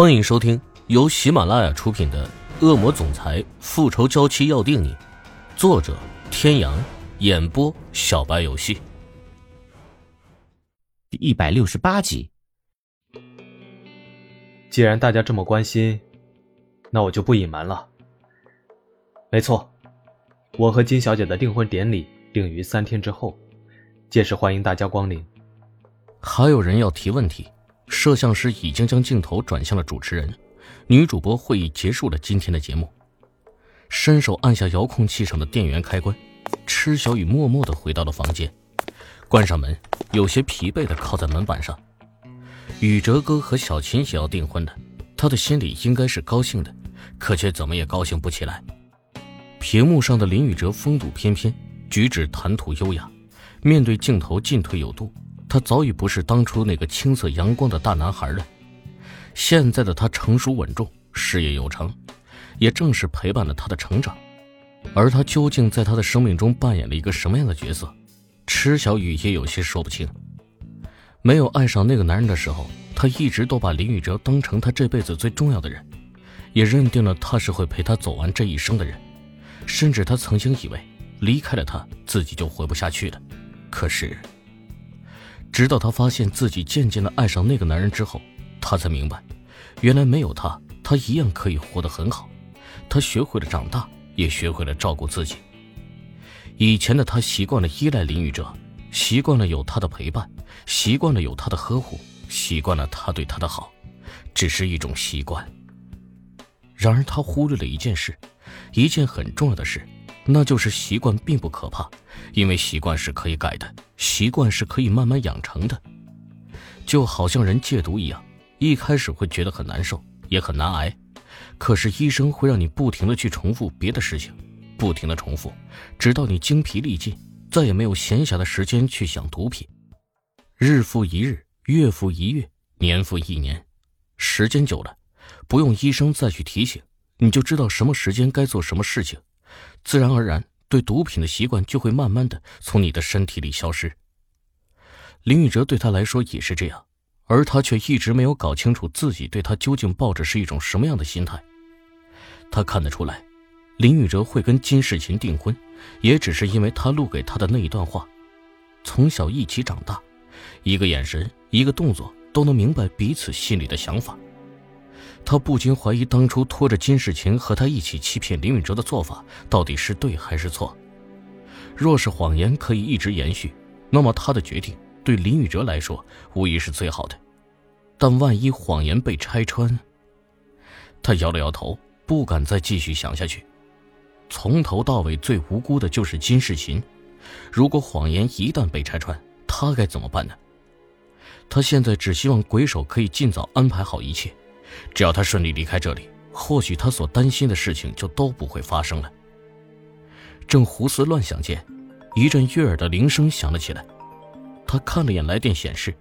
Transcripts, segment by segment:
欢迎收听由喜马拉雅出品的《恶魔总裁复仇娇妻要定你》，作者：天阳，演播：小白游戏。第一百六十八集。既然大家这么关心，那我就不隐瞒了。没错，我和金小姐的订婚典礼定于三天之后，届时欢迎大家光临。还有人要提问题。摄像师已经将镜头转向了主持人，女主播会议结束了今天的节目。伸手按下遥控器上的电源开关，池小雨默默的回到了房间，关上门，有些疲惫的靠在门板上。宇哲哥和小琴也要订婚的，他的心里应该是高兴的，可却怎么也高兴不起来。屏幕上的林宇哲风度翩翩，举止谈吐优雅，面对镜头进退有度。他早已不是当初那个青涩阳光的大男孩了，现在的他成熟稳重，事业有成，也正是陪伴了他的成长。而他究竟在他的生命中扮演了一个什么样的角色？池小雨也有些说不清。没有爱上那个男人的时候，他一直都把林宇哲当成他这辈子最重要的人，也认定了他是会陪他走完这一生的人。甚至他曾经以为离开了他自己就活不下去了，可是。直到他发现自己渐渐的爱上那个男人之后，他才明白，原来没有他，他一样可以活得很好。他学会了长大，也学会了照顾自己。以前的他习惯了依赖林宇哲，习惯了有他的陪伴，习惯了有他的呵护，习惯了他对他的好，只是一种习惯。然而他忽略了一件事，一件很重要的事。那就是习惯并不可怕，因为习惯是可以改的，习惯是可以慢慢养成的。就好像人戒毒一样，一开始会觉得很难受，也很难挨，可是医生会让你不停的去重复别的事情，不停的重复，直到你精疲力尽，再也没有闲暇的时间去想毒品。日复一日，月复一月，年复一年，时间久了，不用医生再去提醒，你就知道什么时间该做什么事情。自然而然，对毒品的习惯就会慢慢的从你的身体里消失。林宇哲对他来说也是这样，而他却一直没有搞清楚自己对他究竟抱着是一种什么样的心态。他看得出来，林宇哲会跟金世琴订婚，也只是因为他录给他的那一段话。从小一起长大，一个眼神，一个动作，都能明白彼此心里的想法。他不禁怀疑，当初拖着金世琴和他一起欺骗林允哲的做法到底是对还是错。若是谎言可以一直延续，那么他的决定对林宇哲来说无疑是最好的。但万一谎言被拆穿，他摇了摇头，不敢再继续想下去。从头到尾最无辜的就是金世琴，如果谎言一旦被拆穿，他该怎么办呢？他现在只希望鬼手可以尽早安排好一切。只要他顺利离开这里，或许他所担心的事情就都不会发生了。正胡思乱想间，一阵悦耳的铃声响了起来。他看了眼来电显示，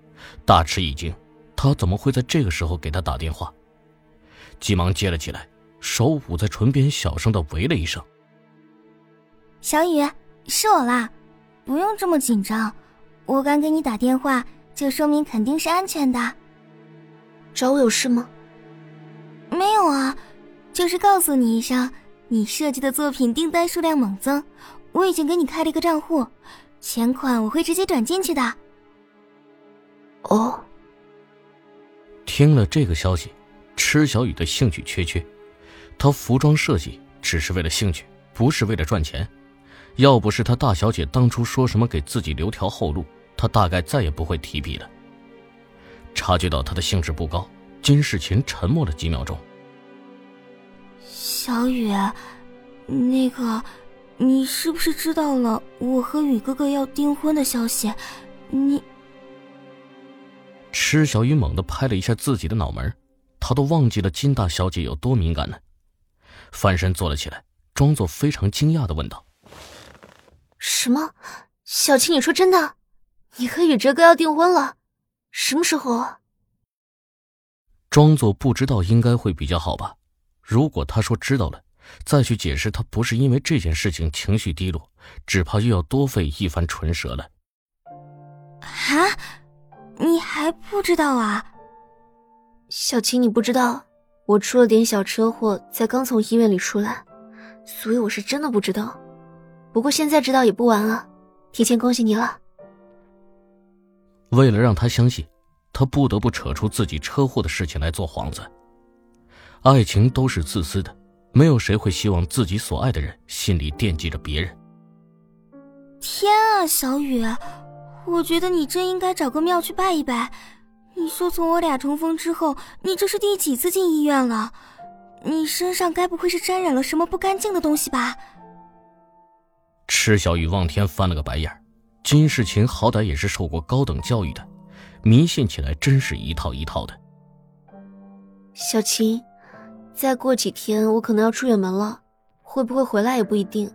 大吃一惊，他怎么会在这个时候给他打电话？急忙接了起来，手捂在唇边，小声的喂了一声：“小雨，是我啦，不用这么紧张，我敢给你打电话，就说明肯定是安全的。找我有事吗？”没有啊，就是告诉你一声，你设计的作品订单数量猛增，我已经给你开了一个账户，钱款我会直接转进去的。哦。听了这个消息，池小雨的兴趣缺缺。她服装设计只是为了兴趣，不是为了赚钱。要不是她大小姐当初说什么给自己留条后路，她大概再也不会提笔了。察觉到她的兴致不高。金世琴沉默了几秒钟。小雨，那个，你是不是知道了我和雨哥哥要订婚的消息？你……池小雨猛地拍了一下自己的脑门，他都忘记了金大小姐有多敏感呢。翻身坐了起来，装作非常惊讶的问道：“什么？小青，你说真的？你和宇哲哥要订婚了？什么时候？”装作不知道应该会比较好吧？如果他说知道了，再去解释他不是因为这件事情情绪低落，只怕又要多费一番唇舌了。啊，你还不知道啊？小青，你不知道，我出了点小车祸，才刚从医院里出来，所以我是真的不知道。不过现在知道也不晚了，提前恭喜你了。为了让他相信，他不得不扯出自己车祸的事情来做幌子。爱情都是自私的，没有谁会希望自己所爱的人心里惦记着别人。天啊，小雨，我觉得你真应该找个庙去拜一拜。你说从我俩重逢之后，你这是第几次进医院了？你身上该不会是沾染了什么不干净的东西吧？池小雨望天翻了个白眼金世琴好歹也是受过高等教育的，迷信起来真是一套一套的。小琴，再过几天我可能要出远门了，会不会回来也不一定。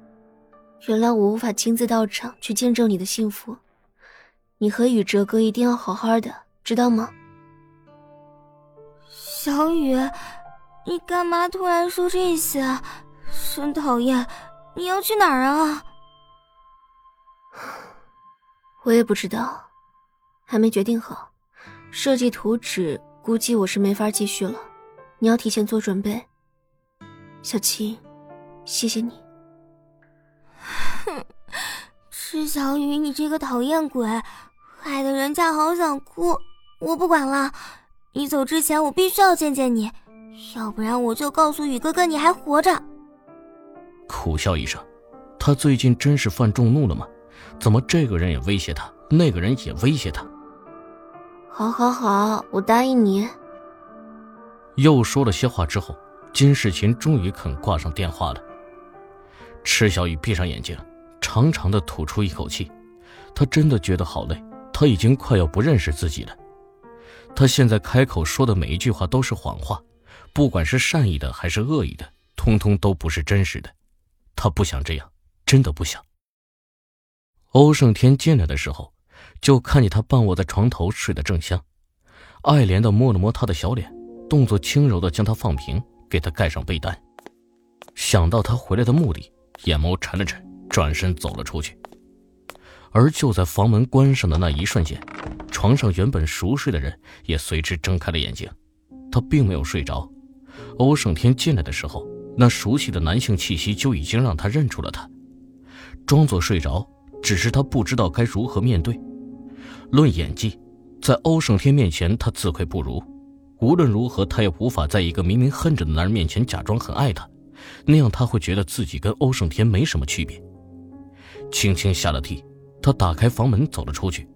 原谅我无法亲自到场去见证你的幸福，你和宇哲哥一定要好好的，知道吗？小雨，你干嘛突然说这些？真讨厌！你要去哪儿啊？我也不知道，还没决定好。设计图纸估计我是没法继续了，你要提前做准备。小青，谢谢你。哼，池小雨，你这个讨厌鬼，害得人家好想哭。我不管了，你走之前我必须要见见你，要不然我就告诉宇哥哥你还活着。苦笑一声，他最近真是犯众怒了吗？怎么这个人也威胁他，那个人也威胁他？好，好，好，我答应你。又说了些话之后，金世琴终于肯挂上电话了。池小雨闭上眼睛，长长的吐出一口气。他真的觉得好累，他已经快要不认识自己了。他现在开口说的每一句话都是谎话，不管是善意的还是恶意的，通通都不是真实的。他不想这样，真的不想。欧胜天进来的时候，就看见他半卧在床头睡得正香，爱怜的摸了摸他的小脸，动作轻柔的将他放平，给他盖上被单。想到他回来的目的，眼眸沉了沉，转身走了出去。而就在房门关上的那一瞬间，床上原本熟睡的人也随之睁开了眼睛。他并没有睡着。欧胜天进来的时候，那熟悉的男性气息就已经让他认出了他，装作睡着。只是他不知道该如何面对。论演技，在欧胜天面前他自愧不如。无论如何，他也无法在一个明明恨着的男人面前假装很爱他，那样他会觉得自己跟欧胜天没什么区别。轻轻下了地，他打开房门走了出去，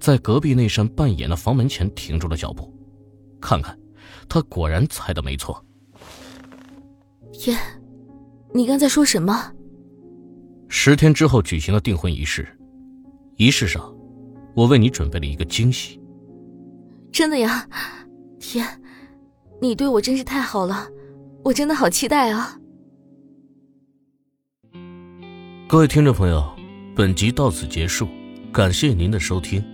在隔壁那扇半掩的房门前停住了脚步，看看，他果然猜的没错。天，你刚才说什么？十天之后举行了订婚仪式，仪式上，我为你准备了一个惊喜。真的呀，天，你对我真是太好了，我真的好期待啊！各位听众朋友，本集到此结束，感谢您的收听。